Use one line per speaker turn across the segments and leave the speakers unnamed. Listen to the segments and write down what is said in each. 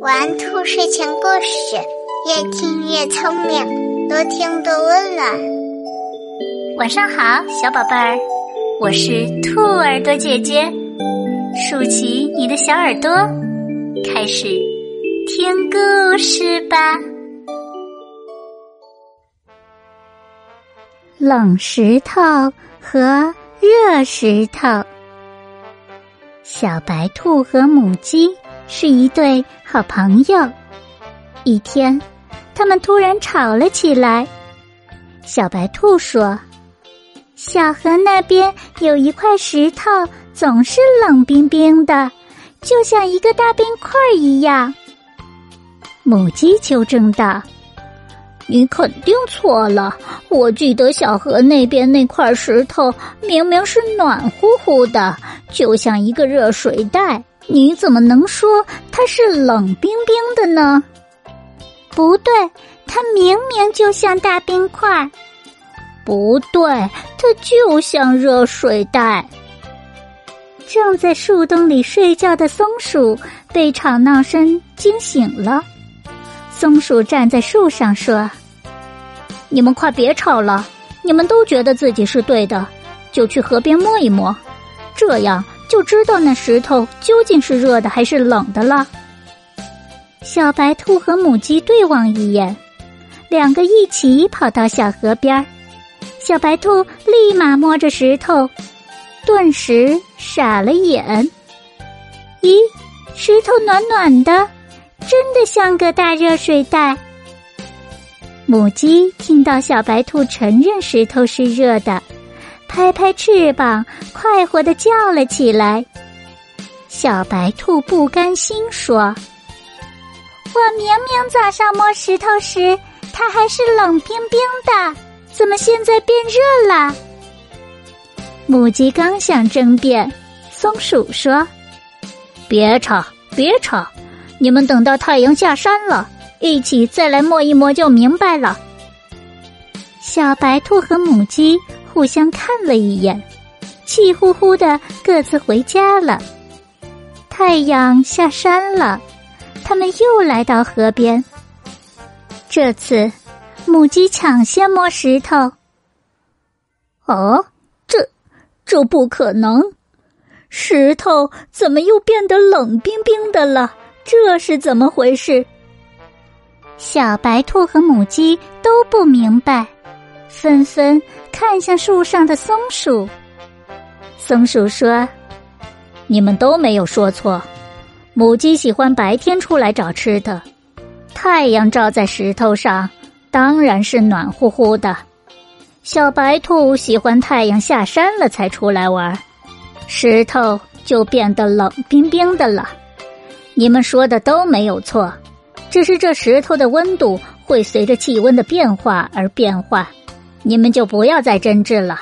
玩兔睡前故事，越听越聪明，多听多温暖。
晚上好，小宝贝儿，我是兔耳朵姐姐，竖起你的小耳朵，开始听故事吧。冷石头和热石头。小白兔和母鸡是一对好朋友。一天，他们突然吵了起来。小白兔说：“小河那边有一块石头，总是冷冰冰的，就像一个大冰块一样。”母鸡纠正道。你肯定错了。我记得小河那边那块石头明明是暖乎乎的，就像一个热水袋。你怎么能说它是冷冰冰的呢？不对，它明明就像大冰块。不对，它就像热水袋。正在树洞里睡觉的松鼠被吵闹声惊醒了。松鼠站在树上说：“你们快别吵了！你们都觉得自己是对的，就去河边摸一摸，这样就知道那石头究竟是热的还是冷的了。”小白兔和母鸡对望一眼，两个一起跑到小河边儿小白兔立马摸着石头，顿时傻了眼。咦，石头暖暖的。真的像个大热水袋。母鸡听到小白兔承认石头是热的，拍拍翅膀，快活的叫了起来。小白兔不甘心说：“我明明早上摸石头时，它还是冷冰冰的，怎么现在变热了？”母鸡刚想争辩，松鼠说：“别吵，别吵。”你们等到太阳下山了，一起再来摸一摸就明白了。小白兔和母鸡互相看了一眼，气呼呼的各自回家了。太阳下山了，他们又来到河边。这次，母鸡抢先摸石头。哦，这这不可能！石头怎么又变得冷冰冰的了？这是怎么回事？小白兔和母鸡都不明白，纷纷看向树上的松鼠。松鼠说：“你们都没有说错，母鸡喜欢白天出来找吃的，太阳照在石头上，当然是暖乎乎的。小白兔喜欢太阳下山了才出来玩，石头就变得冷冰冰的了。”你们说的都没有错，只是这石头的温度会随着气温的变化而变化，你们就不要再争执了。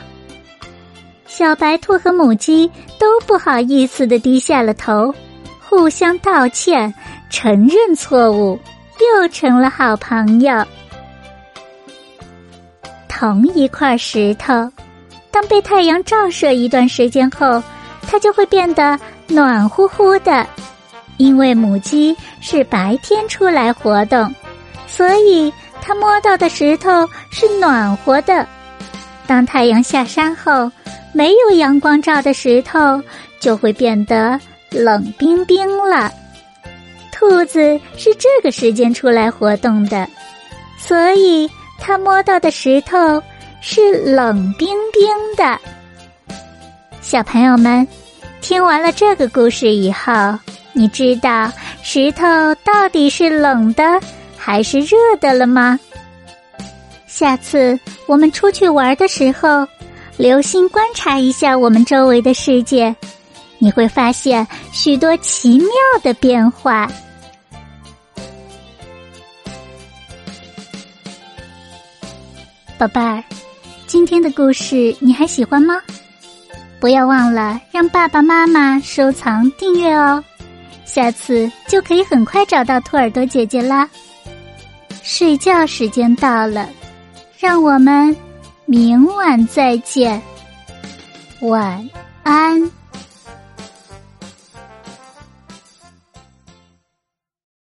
小白兔和母鸡都不好意思的低下了头，互相道歉，承认错误，又成了好朋友。同一块石头，当被太阳照射一段时间后，它就会变得暖乎乎的。因为母鸡是白天出来活动，所以它摸到的石头是暖和的。当太阳下山后，没有阳光照的石头就会变得冷冰冰了。兔子是这个时间出来活动的，所以它摸到的石头是冷冰冰的。小朋友们，听完了这个故事以后。你知道石头到底是冷的还是热的了吗？下次我们出去玩的时候，留心观察一下我们周围的世界，你会发现许多奇妙的变化。宝贝儿，今天的故事你还喜欢吗？不要忘了让爸爸妈妈收藏订阅哦。下次就可以很快找到兔耳朵姐姐啦。睡觉时间到了，让我们明晚再见。晚安。